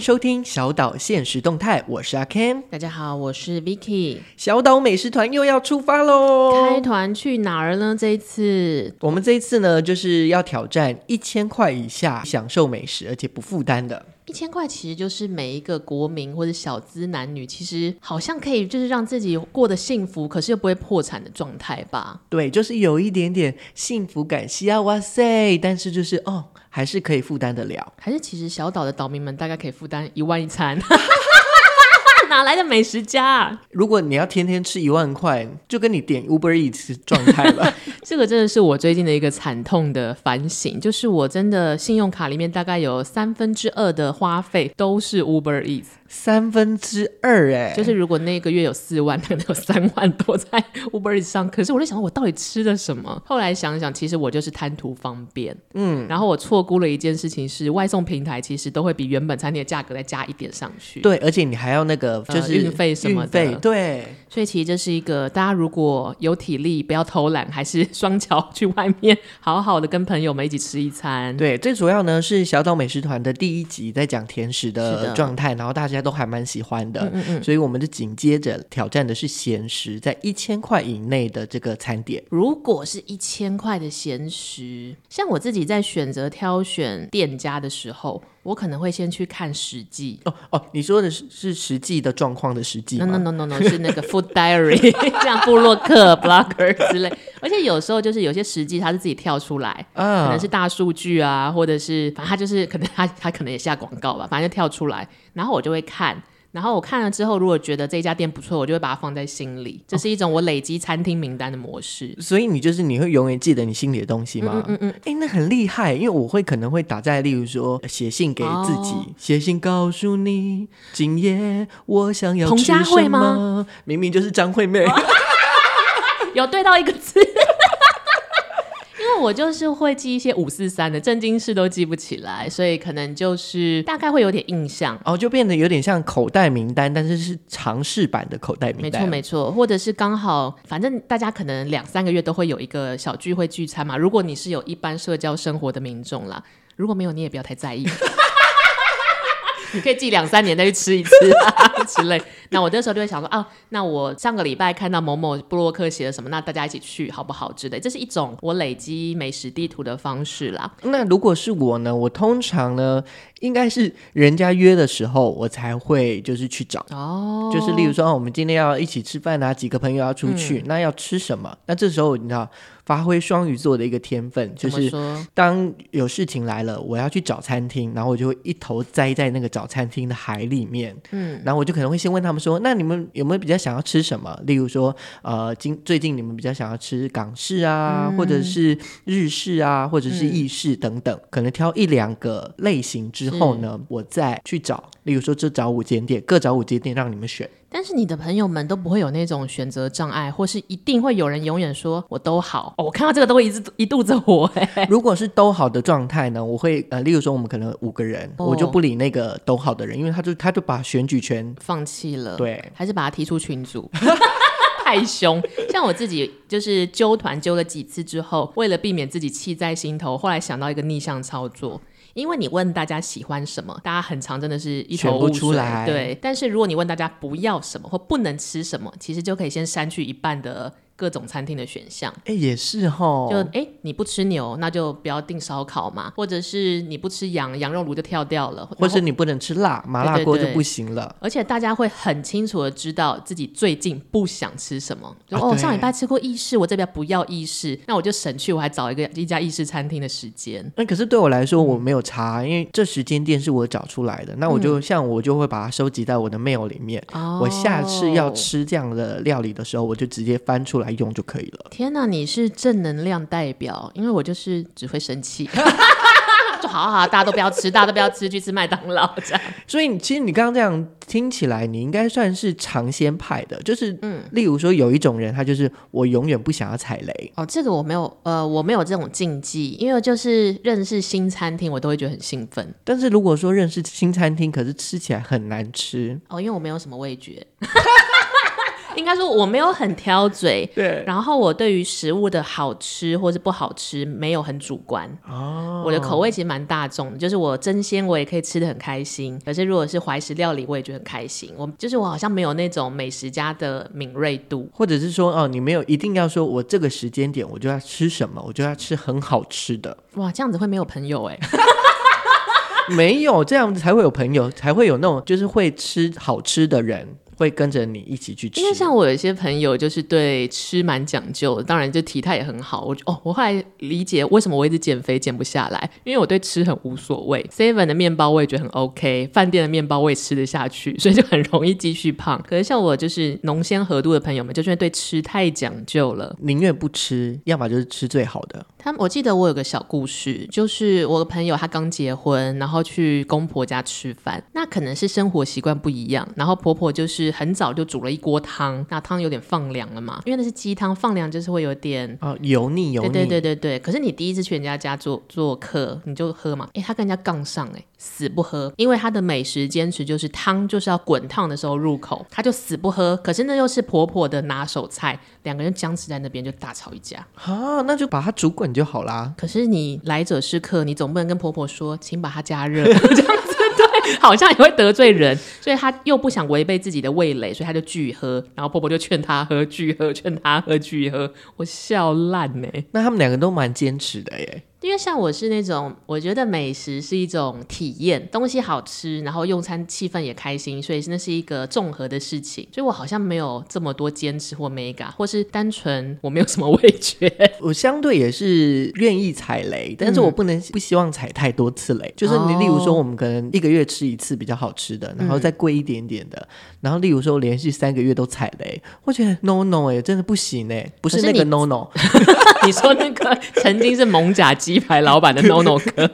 迎收听小岛现实动态，我是阿 Ken。大家好，我是 Vicky。小岛美食团又要出发喽！开团去哪儿呢？这一次，我们这一次呢，就是要挑战一千块以下享受美食，而且不负担的。一千块其实就是每一个国民或者小资男女，其实好像可以就是让自己过得幸福，可是又不会破产的状态吧？对，就是有一点点幸福感，西啊哇塞！但是就是哦。还是可以负担得了，还是其实小岛的岛民们大概可以负担一万一餐，哪来的美食家啊？如果你要天天吃一万块，就跟你点 Uber Eats 状态了。这个真的是我最近的一个惨痛的反省，就是我真的信用卡里面大概有三分之二的花费都是 Uber Eats。三分之二哎，就是如果那个月有四万，可能有三万多在 Uber Eats 上。可是我在想，我到底吃了什么？后来想想，其实我就是贪图方便。嗯，然后我错估了一件事情是，外送平台其实都会比原本餐厅的价格再加一点上去。对，而且你还要那个就是运费什么的。对，所以其实这是一个大家如果有体力，不要偷懒，还是双脚去外面好好的跟朋友们一起吃一餐。对，最主要呢是小岛美食团的第一集在讲甜食的状态，然后大家。都还蛮喜欢的，嗯嗯嗯，所以我们就紧接着挑战的是咸食，在一千块以内的这个餐点。如果是一千块的咸食，像我自己在选择挑选店家的时候，我可能会先去看实际。哦哦，你说的是是实际的状况的实际？No no no no no，是那个 Food Diary，像布洛克 Blogger 之类。而且有时候就是有些实际它是自己跳出来，嗯，可能是大数据啊，或者是反正他就是可能他他可能也下广告吧，反正就跳出来，然后我就会看。然后我看了之后，如果觉得这家店不错，我就会把它放在心里。这是一种我累积餐厅名单的模式。哦，所以你就是你会永远记得你心里的东西吗？嗯嗯哎，那很厉害，因为我会可能会打在，例如说写信给自己，哦、写信告诉你，今夜我想要吃什么？彭佳慧吗？明明就是张惠妹，有对到一个字。我就是会记一些五四三的正经事都记不起来，所以可能就是大概会有点印象哦，就变得有点像口袋名单，但是是尝试版的口袋名单。没错没错，或者是刚好，反正大家可能两三个月都会有一个小聚会聚餐嘛。如果你是有一般社交生活的民众啦，如果没有，你也不要太在意。你可以记两三年再去吃一次啊 之类。那我那时候就会想说啊，那我上个礼拜看到某某布洛克写了什么，那大家一起去好不好之类。这是一种我累积美食地图的方式啦。那如果是我呢？我通常呢，应该是人家约的时候，我才会就是去找哦。就是例如说，我们今天要一起吃饭啊，几个朋友要出去，嗯、那要吃什么？那这时候你知道。发挥双鱼座的一个天分，就是当有事情来了，我要去找餐厅，然后我就会一头栽在那个找餐厅的海里面。嗯，然后我就可能会先问他们说：“那你们有没有比较想要吃什么？例如说，呃，今最近你们比较想要吃港式啊，嗯、或者是日式啊，或者是意式等等，嗯、可能挑一两个类型之后呢，我再去找。例如说，这找五间店，各找五间店让你们选。”但是你的朋友们都不会有那种选择障碍，或是一定会有人永远说我都好。哦，我看到这个都会一直一肚子火。如果是都好的状态呢，我会呃，例如说我们可能五个人，哦、我就不理那个都好的人，因为他就他就把选举权放弃了，对，还是把他踢出群组，太凶。像我自己就是揪团揪了几次之后，为了避免自己气在心头，后来想到一个逆向操作。因为你问大家喜欢什么，大家很常真的是一头雾水，对。但是如果你问大家不要什么或不能吃什么，其实就可以先删去一半的。各种餐厅的选项，哎，也是哈。就哎，你不吃牛，那就不要订烧烤嘛。或者是你不吃羊，羊肉炉就跳掉了。或者是你不能吃辣，麻辣锅就不行了。而且大家会很清楚的知道自己最近不想吃什么。就哦，上礼拜吃过意式，我这边不要意式，那我就省去我还找一个一家意式餐厅的时间。那可是对我来说我没有差，因为这时间店是我找出来的。那我就像我就会把它收集在我的 mail 里面。哦我下次要吃这样的料理的时候，我就直接翻出来。用就可以了。天哪，你是正能量代表，因为我就是只会生气。就好好好，大家都不要吃，大家都不要吃，去吃麦当劳这样。所以其实你刚刚这样听起来，你应该算是尝鲜派的，就是嗯，例如说有一种人，他就是我永远不想要踩雷。哦，这个我没有，呃，我没有这种禁忌，因为就是认识新餐厅，我都会觉得很兴奋。但是如果说认识新餐厅，可是吃起来很难吃，哦，因为我没有什么味觉。应该说我没有很挑嘴，对。然后我对于食物的好吃或是不好吃没有很主观。哦。我的口味其实蛮大众的，就是我争鲜我也可以吃的很开心。可是如果是怀石料理，我也觉得很开心。我就是我好像没有那种美食家的敏锐度，或者是说哦，你没有一定要说我这个时间点我就要吃什么，我就要吃很好吃的。哇，这样子会没有朋友哎。没有这样子才会有朋友，才会有那种就是会吃好吃的人。会跟着你一起去吃，因为像我有一些朋友就是对吃蛮讲究的，当然就体态也很好。我哦，我后来理解为什么我一直减肥减不下来，因为我对吃很无所谓。Seven 的面包我也觉得很 OK，饭店的面包我也吃得下去，所以就很容易继续胖。可是像我就是浓鲜合度的朋友们，就是对吃太讲究了，宁愿不吃，要么就是吃最好的。他我记得我有个小故事，就是我的朋友他刚结婚，然后去公婆家吃饭，那可能是生活习惯不一样，然后婆婆就是。很早就煮了一锅汤，那汤有点放凉了嘛，因为那是鸡汤，放凉就是会有点哦油腻油腻。对对对对对。可是你第一次去人家家做做客，你就喝嘛。哎，他跟人家杠上哎，死不喝，因为他的美食坚持就是汤就是要滚烫的时候入口，他就死不喝。可是那又是婆婆的拿手菜，两个人僵持在那边就大吵一架。啊，那就把它煮滚就好啦。可是你来者是客，你总不能跟婆婆说，请把它加热 好像也会得罪人，所以他又不想违背自己的味蕾，所以他就拒喝。然后婆婆就劝他喝，拒喝，劝他喝，拒喝。我笑烂呢。那他们两个都蛮坚持的耶。因为像我是那种，我觉得美食是一种体验，东西好吃，然后用餐气氛也开心，所以那是一个综合的事情。所以我好像没有这么多坚持或美感，或是单纯我没有什么 味觉。我相对也是愿意踩雷，但是我不能不希望踩太多次雷。嗯、就是你例如说，我们可能一个月吃一次比较好吃的，然后再贵一点点的，嗯、然后例如说连续三个月都踩雷，我觉得 no no 哎，真的不行哎，不是那个 no no。你说那个曾经是蒙甲鸡排老板的 no no 哥。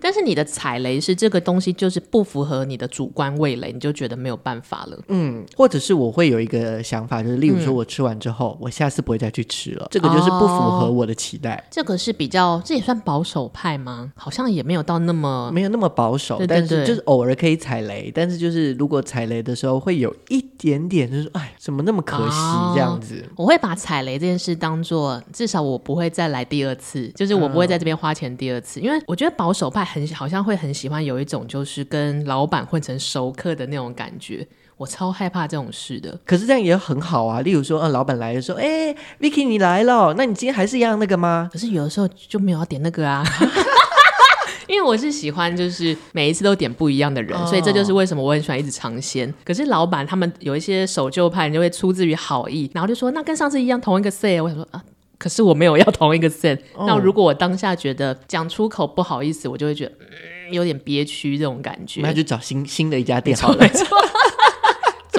但是你的踩雷是这个东西就是不符合你的主观味蕾，你就觉得没有办法了。嗯，或者是我会有一个想法，就是例如说我吃完之后，嗯、我下次不会再去吃了，这个就是不符合我的期待。哦、这个是比较，这也算保守派吗？好像也没有到那么没有那么保守，对对对，但是就是偶尔可以踩雷。但是就是如果踩雷的时候会有一点点，就是哎，怎么那么可惜这样子？哦、我会把踩雷这件事当做至少我不会再来第二次，就是我不会在这边花钱第二次，嗯、因为我觉得保守派。很好像会很喜欢有一种就是跟老板混成熟客的那种感觉，我超害怕这种事的。可是这样也很好啊，例如说，嗯，老板来的时候，哎，Vicky 你来了，那你今天还是一样那个吗？可是有的时候就没有要点那个啊，因为我是喜欢就是每一次都点不一样的人，哦、所以这就是为什么我很喜欢一直尝鲜。可是老板他们有一些守旧派，就会出自于好意，然后就说那跟上次一样同一个 set，我想说啊。可是我没有要 同一个 set，哦、那如果我当下觉得讲出口不好意思，我就会觉得、嗯、有点憋屈这种感觉。那就找新新的一家店好了。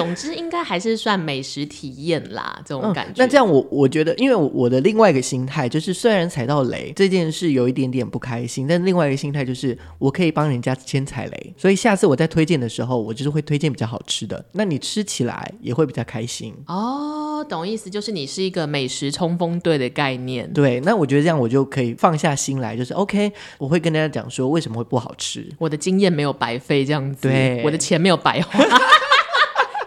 总之应该还是算美食体验啦，这种感觉。嗯、那这样我我觉得，因为我的另外一个心态就是，虽然踩到雷这件事有一点点不开心，但另外一个心态就是，我可以帮人家先踩雷，所以下次我在推荐的时候，我就是会推荐比较好吃的，那你吃起来也会比较开心。哦，懂意思，就是你是一个美食冲锋队的概念。对，那我觉得这样我就可以放下心来，就是 OK，我会跟大家讲说为什么会不好吃，我的经验没有白费，这样子，对，我的钱没有白花。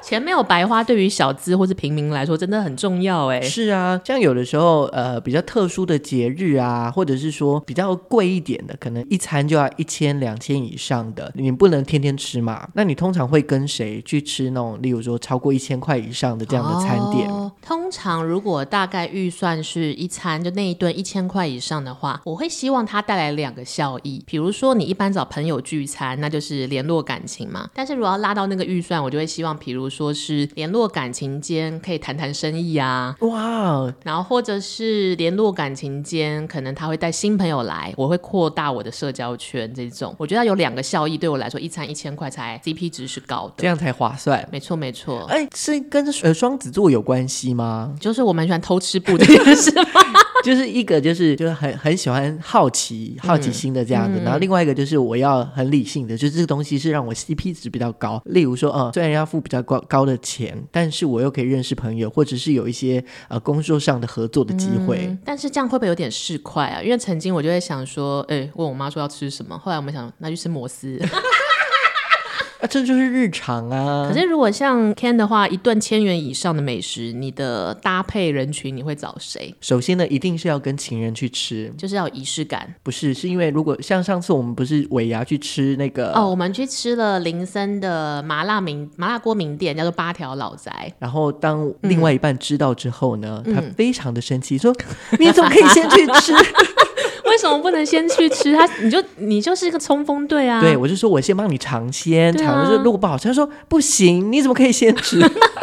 钱没有白花，对于小资或是平民来说，真的很重要哎。是啊，像有的时候，呃，比较特殊的节日啊，或者是说比较贵一点的，可能一餐就要一千、两千以上的，你不能天天吃嘛。那你通常会跟谁去吃那种，例如说超过一千块以上的这样的餐点？哦，通常如果大概预算是一餐就那一顿一千块以上的话，我会希望它带来两个效益。比如说你一般找朋友聚餐，那就是联络感情嘛。但是如果要拉到那个预算，我就会希望，比如说。是联络感情间可以谈谈生意啊，哇然后或者是联络感情间，可能他会带新朋友来，我会扩大我的社交圈。这种我觉得有两个效益，对我来说，一餐一千块才 CP 值是高的，这样才划算。没错没错。哎，是跟呃双子座有关系吗？就是我蛮喜欢偷吃布这件事吗？就是一个就是就是很很喜欢好奇好奇心的这样子，嗯、然后另外一个就是我要很理性的，就是这个东西是让我 CP 值比较高。例如说，呃，虽然要付比较高高的钱，但是我又可以认识朋友，或者是有一些呃工作上的合作的机会、嗯。但是这样会不会有点市侩啊？因为曾经我就会想说，哎、欸，问我妈说要吃什么，后来我们想那就吃摩斯。啊，这就是日常啊！可是如果像 Ken 的话，一顿千元以上的美食，你的搭配人群你会找谁？首先呢，一定是要跟情人去吃，就是要有仪式感。不是，是因为如果像上次我们不是尾牙去吃那个哦，我们去吃了林森的麻辣名麻辣锅名店，叫做八条老宅。然后当另外一半知道之后呢，嗯、他非常的生气，说：“你怎么可以先去吃？”为什么不能先去吃？他你就你就是一个冲锋队啊！对，我就说我先帮你尝鲜，尝了就如果不好吃，他说不行，你怎么可以先吃？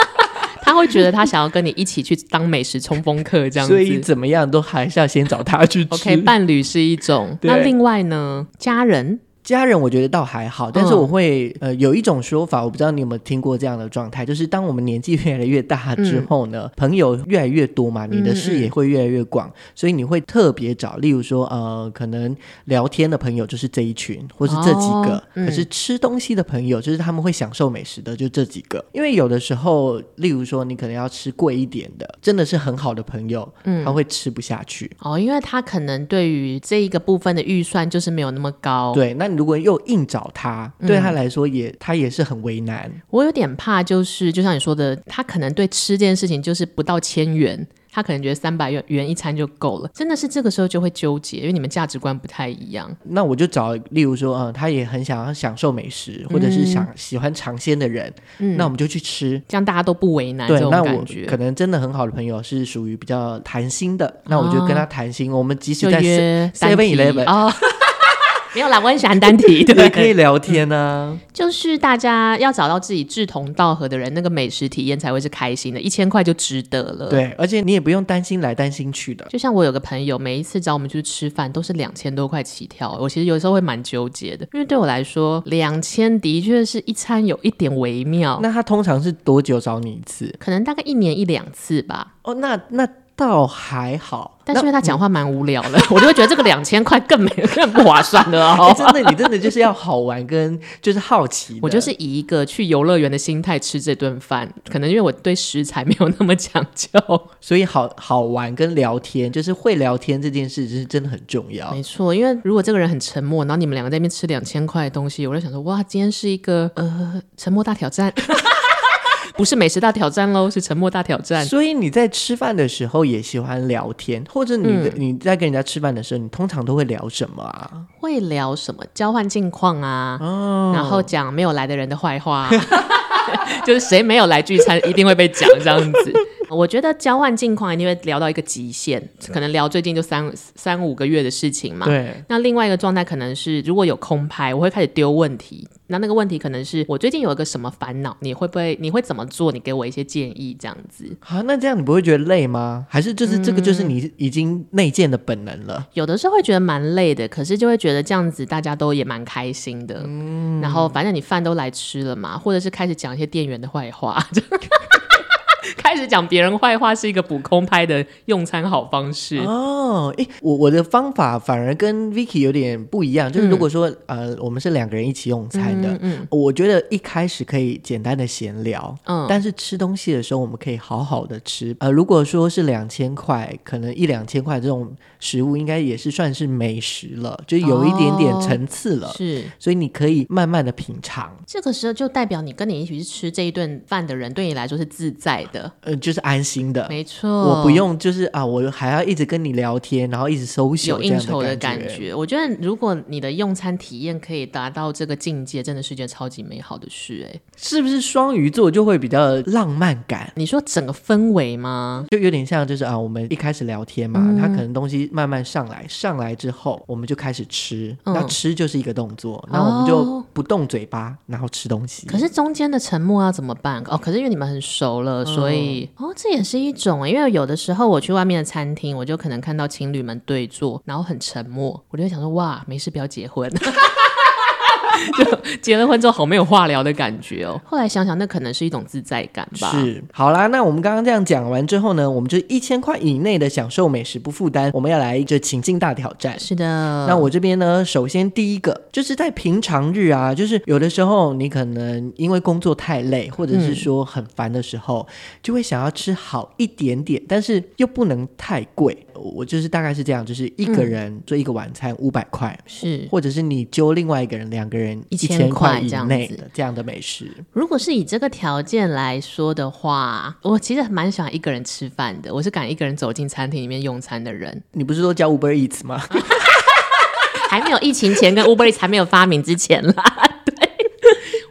他会觉得他想要跟你一起去当美食冲锋客这样子，所以怎么样都还是要先找他去吃。OK，伴侣是一种，那另外呢，家人。家人我觉得倒还好，但是我会、嗯、呃有一种说法，我不知道你有没有听过这样的状态，就是当我们年纪越来越大之后呢，嗯、朋友越来越多嘛，你的视野会越来越广，所以你会特别找，例如说呃可能聊天的朋友就是这一群，或是这几个，可是吃东西的朋友就是他们会享受美食的就这几个，因为有的时候，例如说你可能要吃贵一点的，真的是很好的朋友，嗯，他会吃不下去。哦，因为他可能对于这一个部分的预算就是没有那么高，对，那。如果又硬找他，对他来说也、嗯、他也是很为难。我有点怕，就是就像你说的，他可能对吃这件事情就是不到千元，他可能觉得三百元元一餐就够了。真的是这个时候就会纠结，因为你们价值观不太一样。那我就找，例如说，嗯，他也很想要享受美食，或者是想喜欢尝鲜的人，嗯，那我们就去吃，这样大家都不为难。对，那我可能真的很好的朋友是属于比较谈心的，哦、那我就跟他谈心。我们即使在 Seven Eleven 啊。没有啦，我很喜欢单体，对，可以聊天呢、啊。就是大家要找到自己志同道合的人，那个美食体验才会是开心的，一千块就值得了。对，而且你也不用担心来担心去的。就像我有个朋友，每一次找我们去吃饭都是两千多块起跳，我其实有时候会蛮纠结的，因为对我来说，两千的确是一餐有一点微妙。那他通常是多久找你一次？可能大概一年一两次吧。哦，那那。倒还好，但是因为他讲话蛮无聊的，嗯、我就会觉得这个两千块更没更不划算的哦、欸。真的，你真的就是要好玩跟就是好奇。我就是以一个去游乐园的心态吃这顿饭，可能因为我对食材没有那么讲究，所以好好玩跟聊天，就是会聊天这件事，就是真的很重要。没错，因为如果这个人很沉默，然后你们两个在那边吃两千块的东西，我就想说，哇，今天是一个呃沉默大挑战。不是美食大挑战喽，是沉默大挑战。所以你在吃饭的时候也喜欢聊天，或者你、嗯、你在跟人家吃饭的时候，你通常都会聊什么啊？会聊什么？交换近况啊，哦、然后讲没有来的人的坏话，就是谁没有来聚餐一定会被讲这样子。我觉得交换近况一定会聊到一个极限，可能聊最近就三三五个月的事情嘛。对。那另外一个状态可能是，如果有空拍，我会开始丢问题。那那个问题可能是我最近有一个什么烦恼，你会不会？你会怎么做？你给我一些建议，这样子。啊，那这样你不会觉得累吗？还是就是这个就是你已经内建的本能了？嗯，有的时候会觉得蛮累的，可是就会觉得这样子大家都也蛮开心的。嗯。然后反正你饭都来吃了嘛，或者是开始讲一些店员的坏话。开始讲别人坏话是一个补空拍的用餐好方式哦。诶，我我的方法反而跟 Vicky 有点不一样，就是如果说、嗯、呃我们是两个人一起用餐的，嗯，嗯我觉得一开始可以简单的闲聊，嗯，但是吃东西的时候我们可以好好的吃。呃，如果说是两千块，可能一两千块这种食物应该也是算是美食了，就有一点点层次了，哦、是，所以你可以慢慢的品尝。这个时候就代表你跟你一起去吃这一顿饭的人，对你来说是自在的。呃，就是安心的，没错，我不用就是啊，我还要一直跟你聊天，然后一直 social 有应酬的感觉。我觉得如果你的用餐体验可以达到这个境界，真的是件超级美好的事，哎，是不是双鱼座就会比较浪漫感？你说整个氛围吗？就有点像就是啊，我们一开始聊天嘛，嗯、他可能东西慢慢上来，上来之后我们就开始吃，那、嗯、吃就是一个动作，那我们就不动嘴巴，然后吃东西。可是中间的沉默要怎么办？哦，可是因为你们很熟了，所所以。哦，这也是一种，因为有的时候我去外面的餐厅，我就可能看到情侣们对坐，然后很沉默，我就会想说，哇，没事，不要结婚。就结了婚之后好没有话聊的感觉哦。后来想想，那可能是一种自在感吧。是，好啦，那我们刚刚这样讲完之后呢，我们就一千块以内的享受美食不负担，我们要来一个情境大挑战。是的，那我这边呢，首先第一个就是在平常日啊，就是有的时候你可能因为工作太累，或者是说很烦的时候，嗯、就会想要吃好一点点，但是又不能太贵。我就是大概是这样，就是一个人做一个晚餐五百块，是，或者是你揪另外一个人，两个人一千块以内的这样的美食。如果是以这个条件来说的话，我其实蛮喜欢一个人吃饭的。我是敢一个人走进餐厅里面用餐的人。你不是说叫 Uber Eats 吗？还没有疫情前跟 Uber Eats 还没有发明之前啦。对，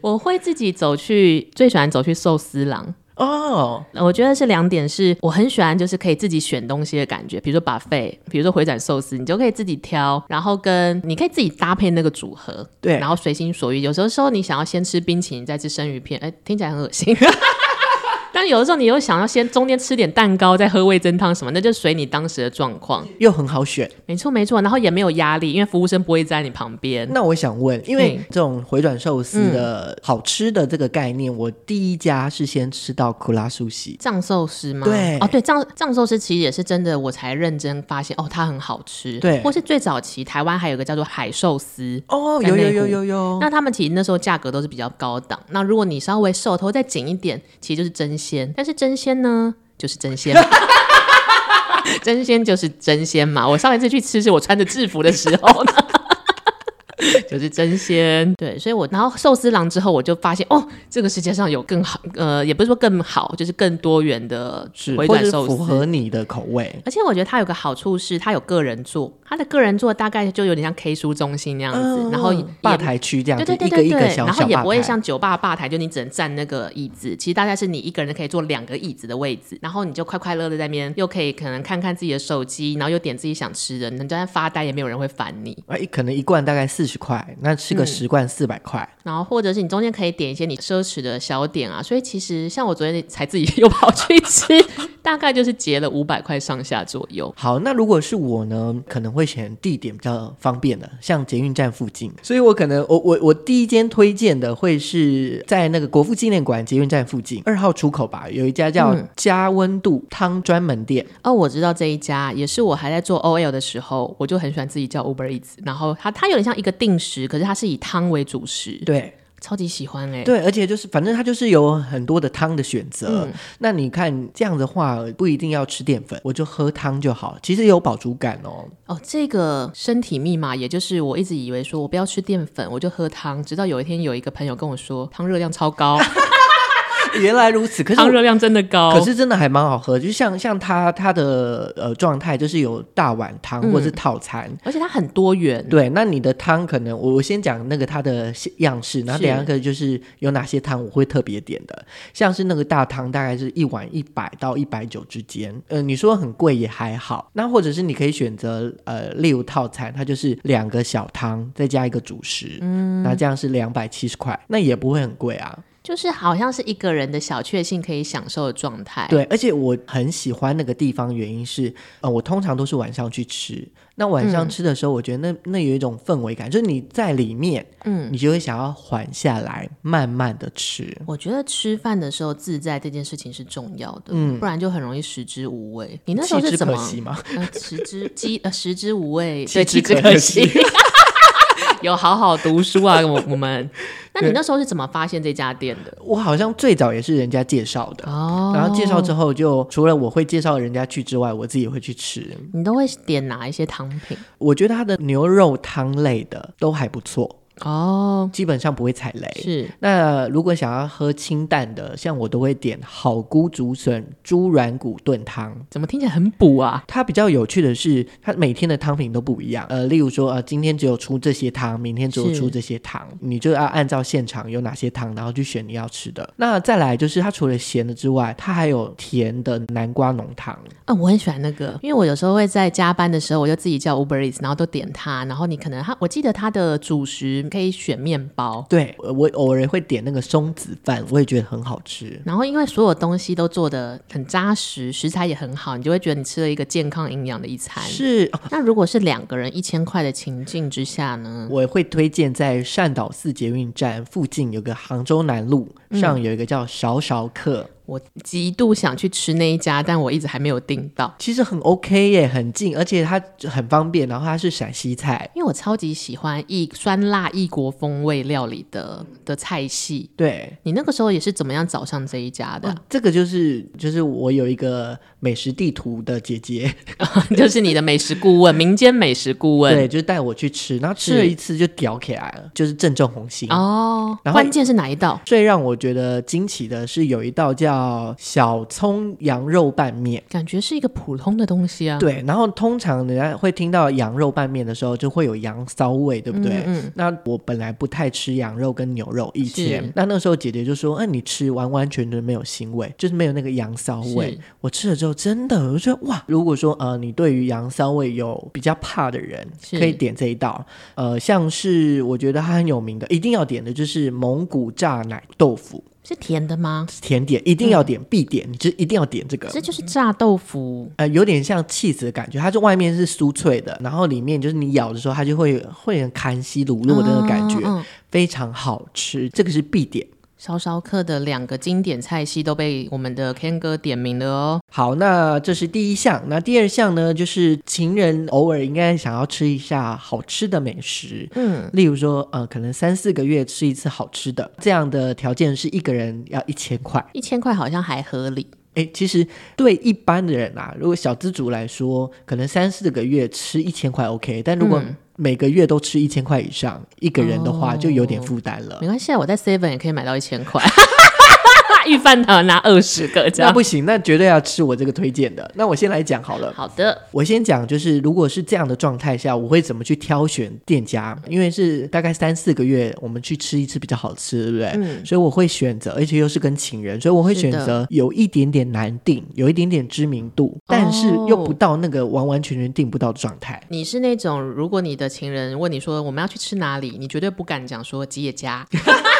我会自己走去，最喜欢走去寿司郎。哦，oh. 我觉得是两点，是我很喜欢，就是可以自己选东西的感觉。比如说 buffet，比如说回转寿司，你就可以自己挑，然后跟你可以自己搭配那个组合，对，然后随心所欲。有时候说你想要先吃冰淇淋，再吃生鱼片，哎，听起来很恶心。但有的时候你又想要先中间吃点蛋糕，再喝味增汤什么，那就随你当时的状况，又很好选。没错没错，然后也没有压力，因为服务生不会在你旁边。那我想问，因为这种回转寿司的好吃的这个概念，嗯、我第一家是先吃到库拉苏西藏寿司吗？对，哦对，藏藏寿司其实也是真的，我才认真发现哦，它很好吃。对，或是最早期台湾还有一个叫做海寿司哦，有有有有有。那他们其实那时候价格都是比较高档。那如果你稍微手头再紧一点，其实就是争但是真仙。呢，就是真仙，真仙就是真仙嘛。我上一次去吃是我穿着制服的时候。就是真鲜，对，所以我然后寿司郎之后，我就发现哦，这个世界上有更好，呃，也不是说更好，就是更多元的回转寿司，符合你的口味。而且我觉得它有个好处是，它有个人做，它的个人做大概就有点像 K 书中心那样子，嗯、然后吧台区这样子，对对对对对，一个一个小小然后也不会像酒吧吧台，就你只能站那个椅子，其实大概是你一个人可以坐两个椅子的位置，然后你就快快乐乐在那边，又可以可能看看自己的手机，然后又点自己想吃的，你在那发呆也没有人会烦你。哎，可能一罐大概四十块。那吃个十罐四百块，然后或者是你中间可以点一些你奢侈的小点啊，所以其实像我昨天才自己 又跑去吃，大概就是结了五百块上下左右。好，那如果是我呢，可能会选地点比较方便的，像捷运站附近，所以我可能我我我第一间推荐的会是在那个国父纪念馆捷运站附近二号出口吧，有一家叫加温度汤专门店。嗯、哦，我知道这一家，也是我还在做 OL 的时候，我就很喜欢自己叫 Uber Eats，然后它它有点像一个定时。可是它是以汤为主食，对，超级喜欢哎、欸，对，而且就是反正它就是有很多的汤的选择。嗯、那你看这样的话，不一定要吃淀粉，我就喝汤就好，其实有饱足感哦。哦，这个身体密码，也就是我一直以为说我不要吃淀粉，我就喝汤，直到有一天有一个朋友跟我说，汤热量超高。原来如此，可是汤热量真的高，可是真的还蛮好喝。就像像它它的呃状态，就是有大碗汤或是套餐，嗯，而且它很多元。对，那你的汤可能我我先讲那个它的样式，然后等下个就是有哪些汤我会特别点的，像是那个大汤大概是一碗一百到一百九之间，呃，你说很贵也还好。那或者是你可以选择呃，例如套餐，它就是两个小汤再加一个主食，嗯，那这样是两百七十块，那也不会很贵啊。就是好像是一个人的小确幸可以享受的状态。对，而且我很喜欢那个地方，原因是，呃，我通常都是晚上去吃。那晚上吃的时候，我觉得那那有一种氛围感，就是你在里面，嗯，你就会想要缓下来，慢慢的吃。我觉得吃饭的时候自在这件事情是重要的，嗯，不然就很容易食之无味。你那时候是怎么？呃，食之饥呃食之无味，对，弃之可惜。有好好读书啊，我我们。那你那时候是怎么发现这家店的？我好像最早也是人家介绍的哦，然后介绍之后就除了我会介绍人家去之外，我自己也会去吃。你都会点哪一些汤品？我觉得它的牛肉汤类的都还不错。哦，基本上不会踩雷。是，那如果想要喝清淡的，像我都会点好菇竹笋猪软骨炖汤。怎么听起来很补啊？它比较有趣的是，它每天的汤品都不一样。呃，例如说，呃，今天只有出这些汤，明天只有出这些汤，你就要按照现场有哪些汤，然后去选你要吃的。那再来就是，它除了咸的之外，它还有甜的南瓜浓汤。啊，我很喜欢那个，因为我有时候会在加班的时候，我就自己叫 Uber Eats，然后都点它。然后你可能它，我记得它的主食。你可以选面包。对，我偶尔会点那个松子饭，我也觉得很好吃。然后因为所有东西都做得很扎实，食材也很好，你就会觉得你吃了一个健康营养的一餐。是。那如果是两个人一千块的情境之下呢？我会推荐在善导寺捷运站附近有个杭州南路上有一个叫韶韶客。嗯我极度想去吃那一家，但我一直还没有订到。其实很 OK 耶，很近，而且它很方便。然后它是陕西菜，因为我超级喜欢异酸辣异国风味料理的的菜系。对，你那个时候也是怎么样找上这一家的？哦，这个就是就是我有一个美食地图的姐姐，就是你的美食顾问，民间美食顾问。对，就带我去吃，然后吃了一次就屌起来了，是就是正宗红心哦。然后关键是哪一道？最让我觉得惊奇的是有一道叫。小葱羊肉拌面，感觉是一个普通的东西啊。对，然后通常人家会听到羊肉拌面的时候，就会有羊骚味，对不对？嗯，嗯。那我本来不太吃羊肉跟牛肉，以前是那那时候姐姐就说：“哎、啊，你吃完完全全没有腥味，就是没有那个羊骚味。”我吃了之后，真的我就觉得哇！如果说呃，你对于羊骚味有比较怕的人，可以点这一道。呃，像是我觉得它很有名的，一定要点的就是蒙古炸奶豆腐。是甜的吗？甜点一定要点，嗯、必点，你就一定要点这个。这就是炸豆腐，呃，有点像起司的感觉，它就外面是酥脆的，然后里面就是你咬的时候，它就会会很康熙乳酪的那个感觉，嗯嗯、非常好吃。这个是必点。韶韶客的两个经典菜系都被我们的 Ken 哥点名了哦。好，那这是第一项。那第二项呢，就是情人偶尔应该想要吃一下好吃的美食。嗯，例如说，呃，可能三四个月吃一次好吃的，这样的条件是一个人要一千块。一千块好像还合理。诶，其实对一般的人啊，如果小资族来说，可能三四个月吃一千块 OK，但如果、嗯每个月都吃一千块以上，一个人的话就有点负担了。哦、没关系，我在 Seven 也可以买到一千块。御饭团拿二十个这样，那不行，那绝对要吃我这个推荐的。那我先来讲好了。好的，我先讲，就是如果是这样的状态下，我会怎么去挑选店家？因为是大概三四个月，我们去吃一次比较好吃，对不对？嗯。所以我会选择，而且又是跟情人，所以我会选择有一点点难定，有一点点知名度，但是又不到那个完完全全定不到的状态。你是那种，如果你的情人问你说我们要去吃哪里，你绝对不敢讲说吉野家，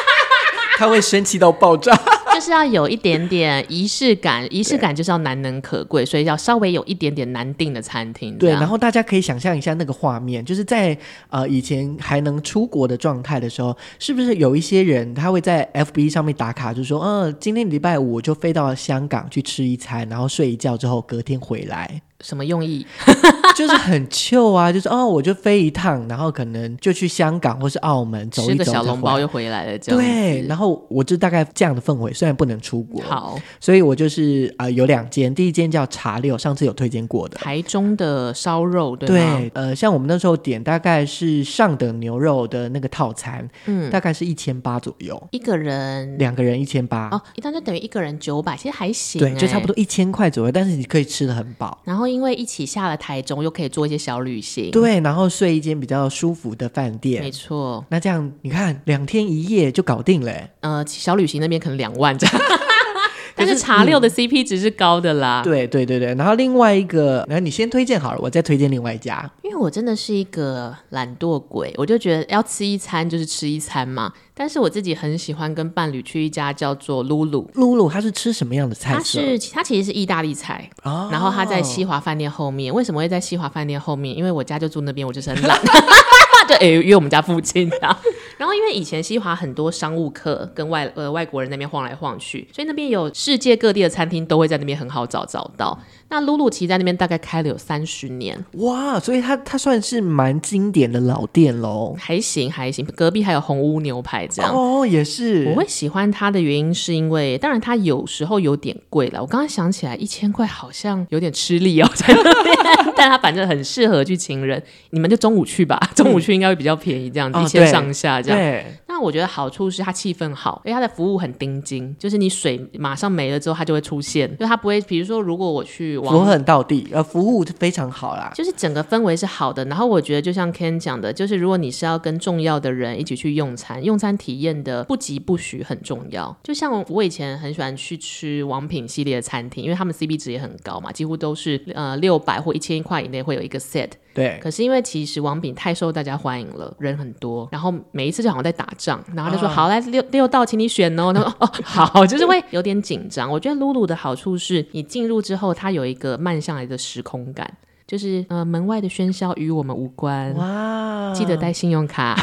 他会生气到爆炸。就是要有一点点仪式感，仪式感就是要难能可贵，所以要稍微有一点点难订的餐厅。对，然后大家可以想象一下那个画面，就是在呃以前还能出国的状态的时候，是不是有一些人他会在 FB 上面打卡，就说，嗯、呃，今天礼拜五我就飞到香港去吃一餐，然后睡一觉之后隔天回来。什么用意？就是很 chill 啊，就是哦，我就飞一趟，然后可能就去香港或是澳门走一走，小笼包又回来了，这样。对，然后我就大概这样的氛围，虽然不能出国，好，所以我就是啊、呃，有两间，第一间叫茶六，上次有推荐过的，台中的烧肉，对，对，呃，像我们那时候点大概是上等牛肉的那个套餐，嗯，大概是一千八左右，一个人，两个人一千八，哦，一旦就等于一个人九百，其实还行，对，就差不多一千块左右，但是你可以吃的很饱，然后。因为一起下了台中，又可以做一些小旅行，对，然后睡一间比较舒服的饭店，没错。那这样你看，两天一夜就搞定了。呃，小旅行那边可能两万这样。但是茶六的 CP 值是高的啦，嗯，对对对对。然后另外一个，那你先推荐好了，我再推荐另外一家。我真的是一个懒惰鬼，我就觉得要吃一餐就是吃一餐嘛。但是我自己很喜欢跟伴侣去一家叫做露露。露露，它是吃什么样的菜色？它是它其实是意大利菜，哦，然后它在西华饭店后面。为什么会在西华饭店后面？因为我家就住那边，我就是很懒。对，哎，因为我们家附近啊。然后因为以前西华很多商务客跟外呃外国人那边晃来晃去，所以那边有世界各地的餐厅都会在那边很好找找到。那露露其实在那边大概开了有三十年，哇，所以它它算是蛮经典的老店喽。还行还行，隔壁还有红屋牛排这样。哦，也是。我会喜欢它的原因是因为，当然它有时候有点贵了。我刚刚想起来，一千块好像有点吃力哦，在那边。但它反正很适合去情人，你们就中午去吧，中午去应该会比较便宜，这样子、嗯、一千上下这样。对。那我觉得好处是它气氛好，因为它的服务很盯紧，就是你水马上没了之后，它就会出现，就它不会，比如说如果我去。服务很到地，呃，服务非常好啦，就是整个氛围是好的。然后我觉得，就像 Ken 讲的，就是如果你是要跟重要的人一起去用餐，用餐体验的不急不徐很重要。就像我以前很喜欢去吃王品系列的餐厅，因为他们 CP 值也很高嘛，几乎都是呃六百或一千块以内会有一个 set。对。可是因为其实王炳太受大家欢迎了，人很多，然后每一次就好像在打仗，然后他就说：“啊、好，来六六道，请你选哦。”他说：“哦，好。”就是会有点紧张。我觉得露露的好处是你进入之后，它有一个慢下来的时空感，就是呃，门外的喧嚣与我们无关。哇！记得带信用卡。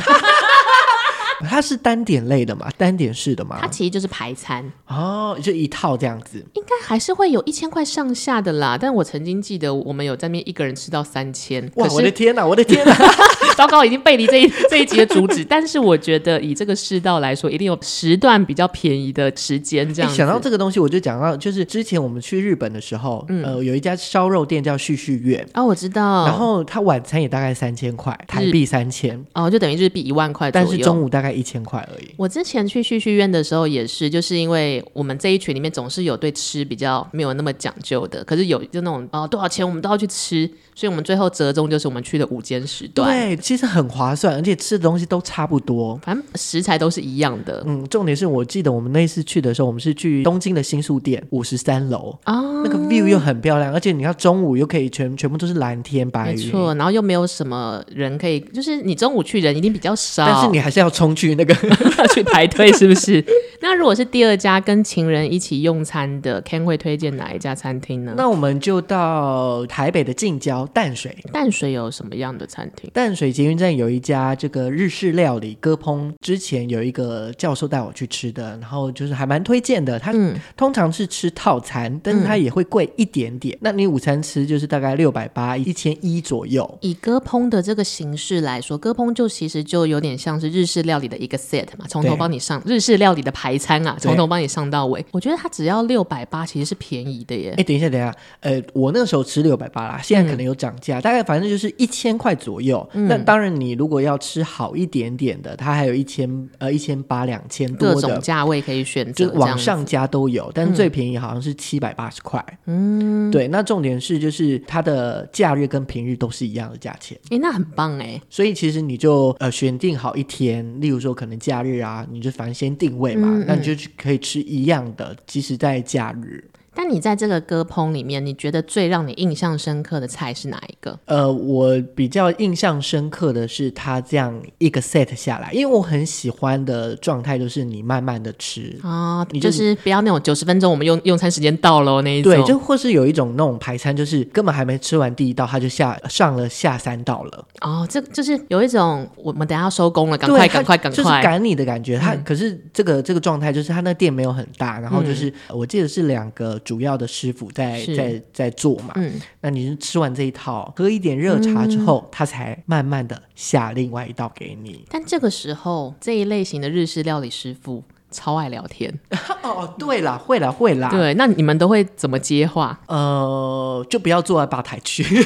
它是单点类的嘛？单点式的嘛？它其实就是排餐哦，就一套这样子。应该还是会有一千块上下的啦。但我曾经记得我们有在那边一个人吃到三千。哇！我的天哪！我的天哪！糟糕，已经背离这一 这一集的主旨。但是我觉得以这个世道来说，一定有时段比较便宜的时间。这样、欸、想到这个东西，我就讲到，就是之前我们去日本的时候，嗯、呃，有一家烧肉店叫旭旭苑啊、哦，我知道。然后它晚餐也大概三千块台币，三千哦，就等于日币一万块。但是中午大概一千块而已。我之前去旭旭苑的时候也是，就是因为我们这一群里面总是有对吃比较没有那么讲究的，可是有就那种哦多少钱我们都要去吃，所以我们最后折中就是我们去的午间时段。对，其实很划算，而且吃的东西都差不多，反正食材都是一样的。嗯，重点是我记得我们那次去的时候，我们是去东京的新宿店五十三楼啊，那个 view 又很漂亮，而且你要中午又可以全全部都是蓝天白云，没错，然后又没有什么人可以，就是你中午去人一定比较少，但是你还是要冲去那个 去排队。是不是？那如果是第二家跟情人一起用餐的，Ken 会推荐哪一家餐厅呢？那我们就到台北的近郊淡水。淡水有什么样的餐厅？淡水捷运站有一家这个日式料理割烹，之前有一个教授带我去吃的，然后就是还蛮推荐的。他通常是吃套餐，但是他也会贵一点点。嗯、那你午餐吃就是大概六百八一千一左右。以割烹的这个形式来说，割烹就其实就有点像是日式料理的一个 set 嘛，从头帮你上。日式料理的排餐啊，从头帮你上到尾，我觉得它只要六百八，其实是便宜的耶。哎，等一下，等一下，呃，我那个时候吃六百八啦，现在可能有涨价，嗯、大概反正就是一千块左右。那、嗯、当然，你如果要吃好一点点的，它还有一千呃一千八两千多的各种价位可以选择，就往上加都有，但是最便宜好像是七百八十块。嗯，对，那重点是就是它的假日跟平日都是一样的价钱。哎，那很棒哎。所以其实你就呃选定好一天，例如说可能假日啊，你就反正。先定位嘛，嗯嗯，那你就可以吃一样的，即使在假日。但你在这个歌烹里面，你觉得最让你印象深刻的菜是哪一个？呃，我比较印象深刻的是它这样一个 set 下来，因为我很喜欢的状态就是你慢慢的吃啊，你就，就是不要那种九十分钟我们用用餐时间到了那一种，对，就或是有一种那种排餐，就是根本还没吃完第一道，他就下上了下三道了。哦，这就是有一种我们等下要收工了，赶快赶快赶快，就是赶你的感觉。他、嗯、可是这个这个状态就是他那店没有很大，然后就是、嗯、我记得是两个。主要的师傅在在在做嘛，嗯，那你是吃完这一套，喝一点热茶之后，嗯、他才慢慢的下另外一道给你。但这个时候，这一类型的日式料理师傅超爱聊天。哦，对啦，会啦，会啦。对，那你们都会怎么接话？呃，就不要坐在吧台去。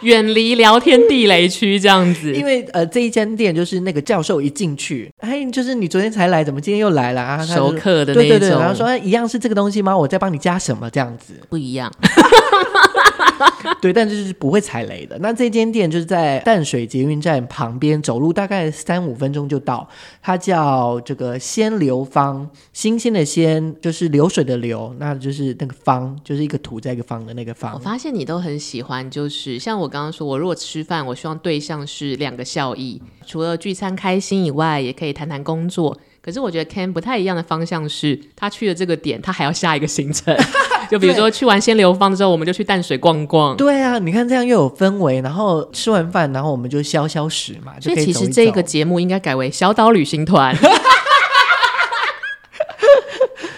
远离聊天地雷区这样子，因为呃这一间店就是那个教授一进去，哎，就是你昨天才来，怎么今天又来了啊？熟客的那种，对对对，然后说，哎，一样是这个东西吗？我再帮你加什么这样子？不一样。对，但是就是不会踩雷的。那这间店就是在淡水捷运站旁边，走路大概三五分钟就到。它叫这个鲜流坊，新鲜的鲜就是流水的流，那就是那个坊，就是一个土在一个方的那个方。我发现你都很喜欢，就是像我刚刚说，我如果吃饭，我希望对象是两个效益，除了聚餐开心以外，也可以谈谈工作。可是我觉得 Ken 不太一样的方向是，他去了这个点，他还要下一个行程。就比如说去完仙流坊之后，我们就去淡水逛逛。对啊，你看这样又有氛围，然后吃完饭，然后我们就消消食嘛。所以其实这个节目应该改为小岛旅行团。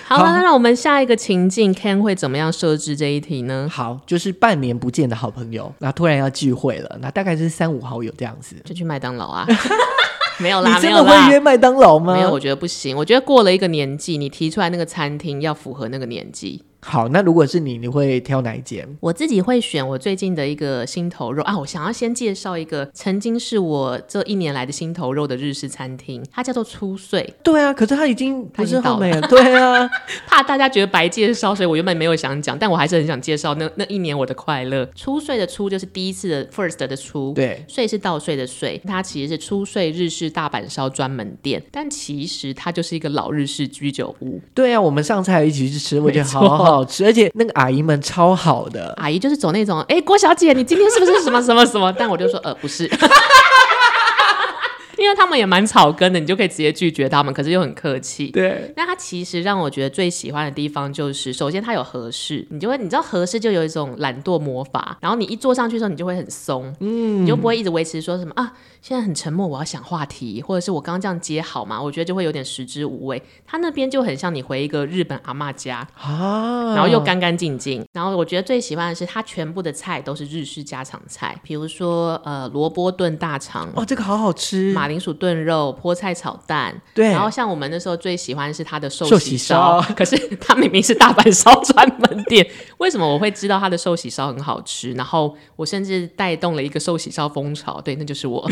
好了，那让我们下一个情境，Ken 会怎么样设置这一题呢？好，就是半年不见的好朋友，那突然要聚会了，那大概是三五好友这样子，就去麦当劳啊。没有啦，你真的会约麦当劳吗？没有，我觉得不行。我觉得过了一个年纪，你提出来那个餐厅要符合那个年纪。好，那如果是你，你会挑哪一间？我自己会选我最近的一个心头肉啊！我想要先介绍一个曾经是我这一年来的心头肉的日式餐厅，它叫做初岁。对啊，可是它已经不是后面了。对啊，怕大家觉得白介绍，所以我原本没有想讲，但我还是很想介绍那那一年我的快乐。初岁的初就是第一次的 first 的初，对，岁是稻穗的穗，它其实是初岁日式大阪烧专门店，但其实它就是一个老日式居酒屋。对啊，我们上次还一起去吃，我觉得好好。好吃，而且那个阿姨们超好的，阿姨就是走那种，哎，郭小姐，你今天是不是什么什么什么？但我就说，呃，不是。因为他们也蛮草根的，你就可以直接拒绝他们，可是又很客气。对，那他其实让我觉得最喜欢的地方就是，首先他有合适，你就会你知道合适就有一种懒惰魔法，然后你一坐上去的时候，你就会很松，嗯，你就不会一直维持说什么啊，现在很沉默，我要想话题，或者是我刚刚这样接好吗？我觉得就会有点食之无味。他那边就很像你回一个日本阿妈家啊，然后又干干净净。然后我觉得最喜欢的是，他全部的菜都是日式家常菜，比如说呃萝卜炖大肠，哦，这个好好吃，马铃薯炖肉、菠菜炒蛋，对。然后像我们那时候最喜欢是他的寿喜烧，可是他明明是大阪烧专门店，为什么我会知道他的寿喜烧很好吃？然后我甚至带动了一个寿喜烧风潮，对，那就是我。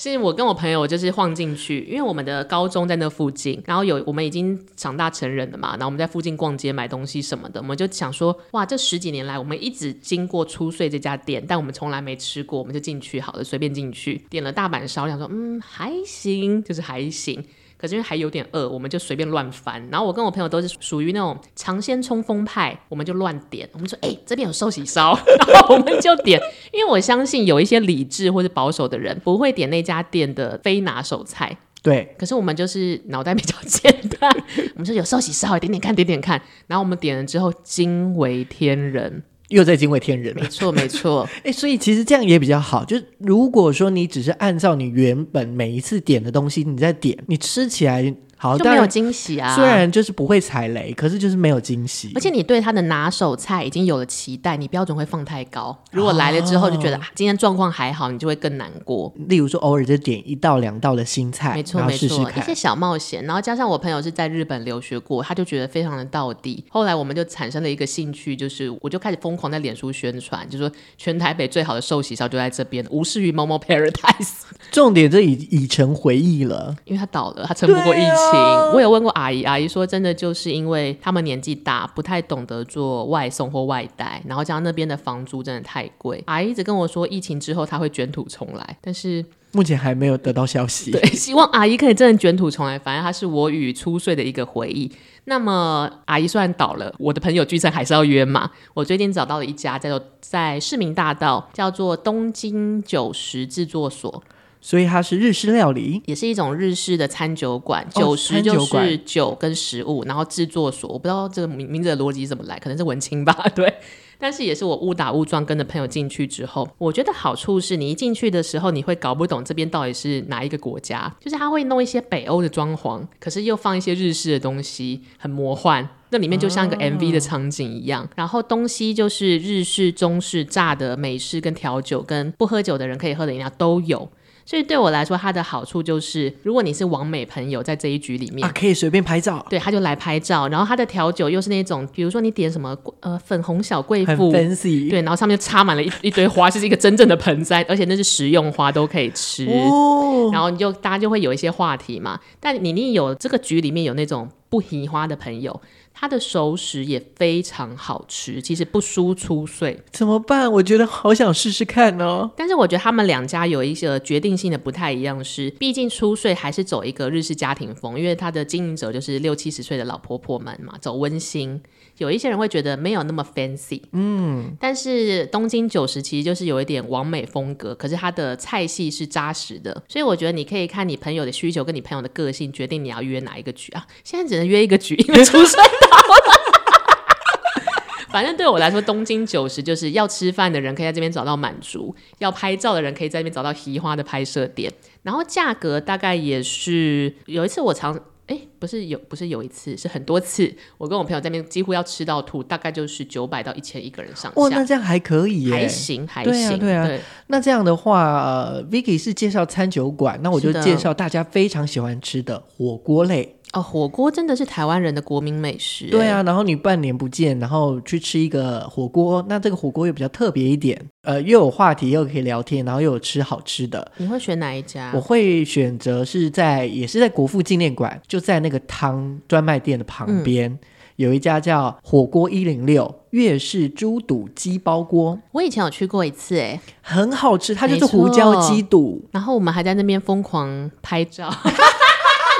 是我跟我朋友就是晃进去，因为我们的高中在那附近，然后有我们已经长大成人了嘛，然后我们在附近逛街买东西什么的，我们就想说，哇，这十几年来我们一直经过初岁这家店，但我们从来没吃过，我们就进去好了，随便进去点了大阪烧，想说，嗯，还行，就是还行。可是因为还有点饿，我们就随便乱翻。然后我跟我朋友都是属于那种尝鲜冲锋派，我们就乱点。我们说：“哎、欸，这边有寿喜烧。” 然后我们就点。因为我相信有一些理智或者保守的人不会点那家店的非拿手菜。对。可是我们就是脑袋比较简单，我们说有寿喜烧，点点看，点点看。然后我们点了之后惊为天人。又在惊为天人了，没错没错。哎、欸，所以其实这样也比较好。就是如果说你只是按照你原本每一次点的东西，你在点，你吃起来。好，就没有惊喜啊！虽然就是不会踩雷，可是就是没有惊喜。而且你对他的拿手菜已经有了期待，你标准会放太高。如果来了之后就觉得、哦、今天状况还好，你就会更难过。例如说，偶尔就点一道两道的新菜，没错没错，一些小冒险。然后加上我朋友是在日本留学过，他就觉得非常的到地。后来我们就产生了一个兴趣，就是我就开始疯狂在脸书宣传，就说全台北最好的寿喜烧就在这边，无视于 Momo Paradise。重点这已已成回忆了，因为他倒了，他撑不过疫情。啊、我有问过阿姨，阿姨说真的就是因为他们年纪大，不太懂得做外送或外带，然后加上那边的房租真的太贵。阿姨一直跟我说，疫情之后他会卷土重来，但是目前还没有得到消息。对，希望阿姨可以真的卷土重来。反正她是我与初岁的一个回忆。那么阿姨虽然倒了，我的朋友聚餐还是要约嘛。我最近找到了一家叫做在市民大道，叫做东京九十制作所。所以它是日式料理，也是一种日式的餐酒馆。酒食就是酒跟食物，然后制作所，我不知道这个名名字的逻辑怎么来，可能是文青吧，对。但是也是我误打误撞跟着朋友进去之后，我觉得好处是你一进去的时候，你会搞不懂这边到底是哪一个国家，就是他会弄一些北欧的装潢，可是又放一些日式的东西，很魔幻。那里面就像一个 MV 的场景一样，哦、然后东西就是日式、中式、炸的、美式跟调酒，跟不喝酒的人可以喝的饮料都有。所以对我来说，它的好处就是，如果你是网美朋友，在这一局里面啊，可以随便拍照。对，他就来拍照。然后他的调酒又是那种，比如说你点什么呃粉红小贵妇。对，然后上面插满了一一堆花，就是一个真正的盆栽，而且那是食用花，都可以吃。哦。然后你就大家就会有一些话题嘛。但你你有这个局里面有那种不喜花的朋友。它的熟食也非常好吃，其实不输初岁。怎么办？我觉得好想试试看哦。但是我觉得他们两家有一些决定性的不太一样，是毕竟初岁还是走一个日式家庭风，因为它的经营者就是六七十岁的老婆婆们嘛，走温馨。有一些人会觉得没有那么 fancy，嗯。但是东京九十其实就是有一点完美风格，可是它的菜系是扎实的，所以我觉得你可以看你朋友的需求跟你朋友的个性，决定你要约哪一个局啊。现在只能约一个局，因为初岁。反正对我来说，东京九十就是要吃饭的人可以在这边找到满足，要拍照的人可以在这边找到奇花的拍摄点，然后价格大概也是有一次我常哎，不是有不是有一次是很多次，我跟我朋友在那边几乎要吃到吐，大概就是九百到一千一个人上下。哦，那这样还可以耶，还行还行，对啊，对啊。那这样的话，呃，Vicky 是介绍餐酒馆，那我就介绍大家非常喜欢吃的火锅类。哦，火锅真的是台湾人的国民美食。对啊，然后你半年不见，然后去吃一个火锅，那这个火锅又比较特别一点，呃，又有话题，又可以聊天，然后又有吃好吃的。你会选哪一家？我会选择是在，也是在国父纪念馆，就在那个汤专卖店的旁边，嗯、有一家叫火锅一零六粤式猪肚鸡煲锅。我以前有去过一次，哎，很好吃，它就是胡椒鸡肚。然后我们还在那边疯狂拍照。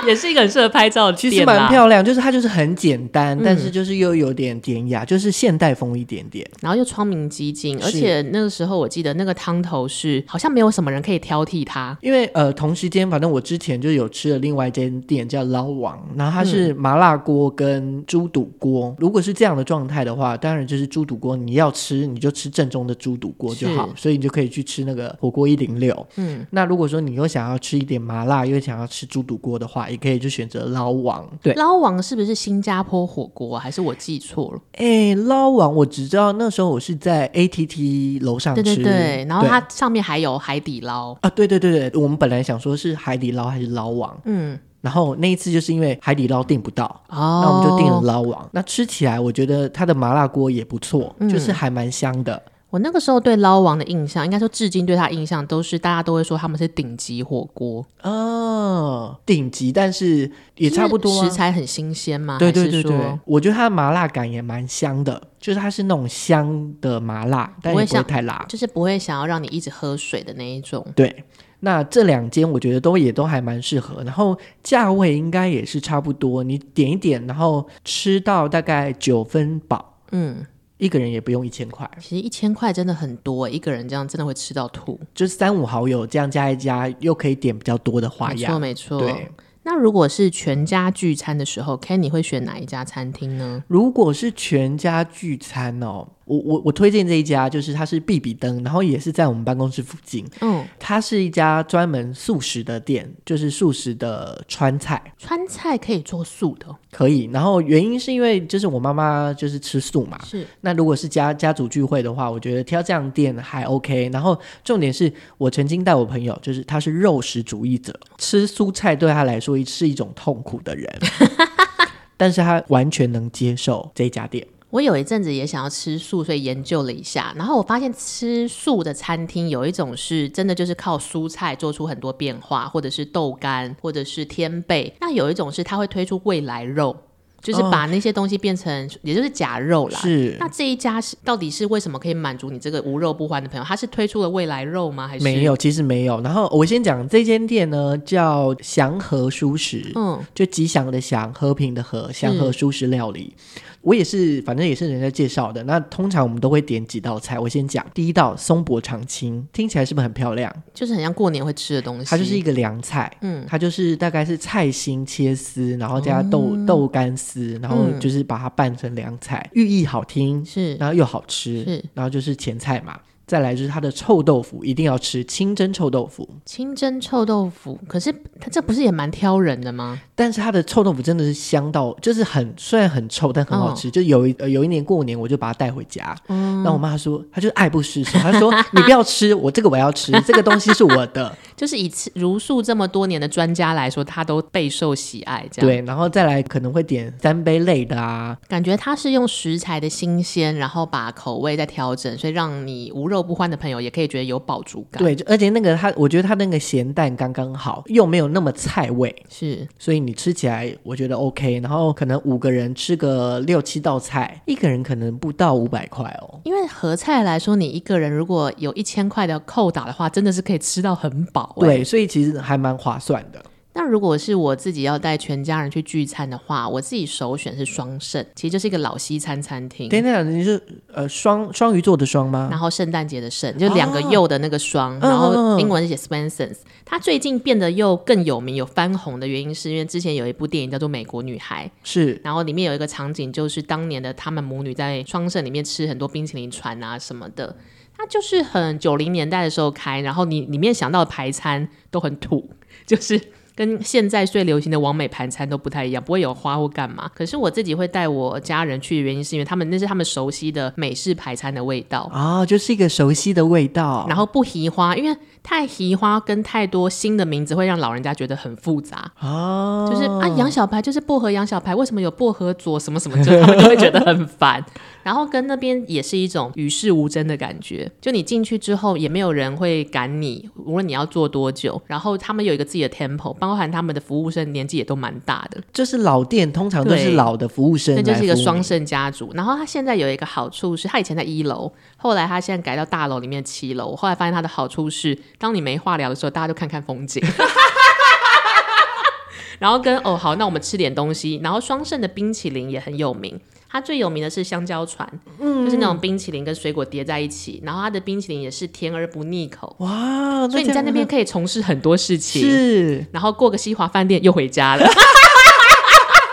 也是一个很适合拍照的店，其实蛮漂亮，就是它就是很简单，嗯、但是就是又有点典雅，就是现代风一点点，然后又窗明几净，而且那个时候我记得那个汤头是好像没有什么人可以挑剔它，因为呃同时间反正我之前就有吃了另外一间店叫捞王，然后它是麻辣锅跟猪肚锅，嗯、如果是这样的状态的话，当然就是猪肚锅你要吃你就吃正宗的猪肚锅就好，所以你就可以去吃那个火锅一零六，嗯，那如果说你又想要吃一点麻辣，又想要吃猪肚锅的话，也可以就选择。捞王，对，捞王是不是新加坡火锅啊？还是我记错了？哎、欸，捞王，我只知道那时候我是在 ATT 楼上吃，对对对，然后它上面还有海底捞啊，对对对对，我们本来想说是海底捞还是捞王，嗯，然后那一次就是因为海底捞订不到，哦，那我们就订了捞王。那吃起来我觉得它的麻辣锅也不错，嗯、就是还蛮香的。我那个时候对捞王的印象，应该说至今对他印象都是大家都会说他们是顶级火锅哦，顶级，但是也差不多，食材很新鲜嘛。对对对对，我觉得它的麻辣感也蛮香的，就是它是那种香的麻辣，但也不会太辣，就是不会想要让你一直喝水的那一种。对，那这两间我觉得都也都还蛮适合，然后价位应该也是差不多，你点一点，然后吃到大概九分饱，嗯。一个人也不用一千块，其实一千块真的很多，一个人这样真的会吃到吐。就是三五好友这样加一加，又可以点比较多的花样。没错，没错。对。那如果是全家聚餐的时候，Kenny 会选哪一家餐厅呢？如果是全家聚餐哦。我我我推荐这一家，就是它是必比登，然后也是在我们办公室附近。嗯，它是一家专门素食的店，就是素食的川菜。川菜可以做素的？可以。然后原因是因为就是我妈妈就是吃素嘛。是。那如果是家家族聚会的话，我觉得挑这样店还 OK。然后重点是我曾经带我朋友，就是他是肉食主义者，吃蔬菜对他来说是一种痛苦的人，但是他完全能接受这家店。我有一阵子也想要吃素，所以研究了一下，然后我发现吃素的餐厅有一种是真的就是靠蔬菜做出很多变化，或者是豆干，或者是天贝。那有一种是它会推出未来肉，就是把那些东西变成，哦、也就是假肉啦。是。那这一家是到底是为什么可以满足你这个无肉不欢的朋友？他是推出了未来肉吗？还是没有？其实没有。然后我先讲这间店呢，叫祥和蔬食，嗯，就吉祥的祥，和平的和，祥和蔬食料理。我也是，反正也是人家介绍的。那通常我们都会点几道菜。我先讲第一道松柏长青，听起来是不是很漂亮？就是很像过年会吃的东西。它就是一个凉菜，嗯，它就是大概是菜心切丝，然后加豆、嗯、豆干丝，然后就是把它拌成凉菜，寓意好听是，然后又好吃是，然后就是前菜嘛。再来就是它的臭豆腐，一定要吃清蒸臭豆腐。清蒸臭豆腐，可是它这不是也蛮挑人的吗？但是它的臭豆腐真的是香到，就是很虽然很臭，但很好吃。哦、就有一呃有一年过年，我就把它带回家。嗯，那我妈说，她就爱不释手，她说 你不要吃，我这个我要吃，这个东西是我的。就是以如数这么多年的专家来说，他都备受喜爱。这样对，然后再来可能会点三杯类的啊，感觉它是用食材的新鲜，然后把口味再调整，所以让你无肉不欢的朋友也可以觉得有饱足感。对，而且那个它，我觉得它那个咸淡刚刚好，又没有那么菜味，是，所以你吃起来我觉得 OK。然后可能五个人吃个六七道菜，一个人可能不到五百块哦。因为合菜来说，你一个人如果有一千块的扣打的话，真的是可以吃到很饱。对，所以其实还蛮划算的。那如果是我自己要带全家人去聚餐的话，我自己首选是双盛，其实就是一个老西餐餐厅。等等，你是呃双双鱼座的双吗？然后圣诞节的圣，就两个又的那个双，哦、然后英文是写 Spencer's。它最近变得又更有名、有翻红的原因，是因为之前有一部电影叫做《美国女孩》，是，然后里面有一个场景，就是当年的他们母女在双盛里面吃很多冰淇淋船啊什么的。它就是很九零年代的时候开，然后你里面想到的排餐都很土，就是。跟现在最流行的完美盘餐都不太一样，不会有花或干嘛。可是我自己会带我家人去的原因，是因为他们那是他们熟悉的美式排餐的味道啊、哦，就是一个熟悉的味道。然后不移花，因为太移花跟太多新的名字会让老人家觉得很复杂啊。就是啊，羊小排就是薄荷羊小排，为什么有薄荷佐什么什么，就他们就会觉得很烦。然后跟那边也是一种与世无争的感觉，就你进去之后也没有人会赶你，无论你要坐多久。然后他们有一个自己的 tempo，包含他们的服务生年纪也都蛮大的。就是老店通常都是老的服务生，那就是一个双盛家族。然后他现在有一个好处是，他以前在一楼，后来他现在改到大楼里面七楼。后来发现他的好处是，当你没话聊的时候，大家就看看风景。然后跟哦好，那我们吃点东西。然后双盛的冰淇淋也很有名，它最有名的是香蕉船，嗯，就是那种冰淇淋跟水果叠在一起，然后它的冰淇淋也是甜而不腻口。哇，所以你在那边可以从事很多事情，是，然后过个西华饭店又回家了。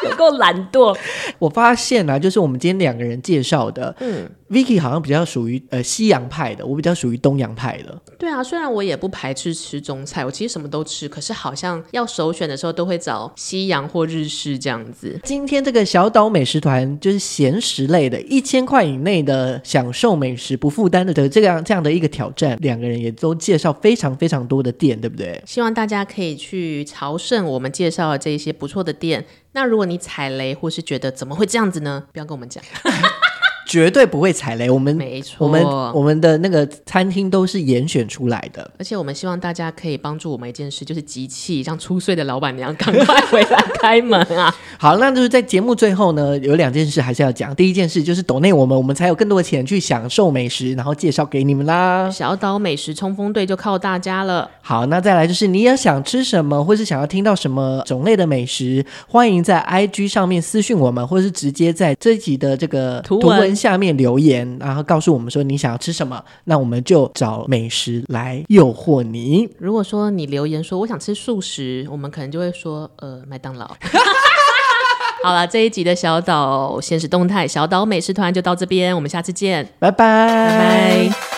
有够懒惰，我发现啊，就是我们今天两个人介绍的，嗯，Vicky 好像比较属于呃西洋派的，我比较属于东洋派的。对啊，虽然我也不排斥吃中菜，我其实什么都吃，可是好像要首选的时候都会找西洋或日式这样子。今天这个小岛美食团就是咸食类的，一千块以内的享受美食不负担的这样这样的一个挑战，两个人也都介绍非常非常多的店，对不对？希望大家可以去朝圣我们介绍的这一些不错的店。那如果你踩雷，或是觉得怎么会这样子呢？不要跟我们讲。绝对不会踩雷，我们没错，我们我们的那个餐厅都是严选出来的，而且我们希望大家可以帮助我们一件事，就是集气，让出税的老板娘赶快回来开门啊！好，那就是在节目最后呢，有两件事还是要讲。第一件事就是抖内我们，我们才有更多的钱去享受美食，然后介绍给你们啦。小岛美食冲锋队就靠大家了。好，那再来就是你也想吃什么，或是想要听到什么种类的美食，欢迎在 IG 上面私讯我们，或是直接在这一集的这个图文下面留言，然后告诉我们说你想要吃什么，那我们就找美食来诱惑你。如果说你留言说我想吃素食，我们可能就会说呃麦当劳。好了，这一集的小岛现实动态小岛美食团就到这边，我们下次见，拜拜拜拜。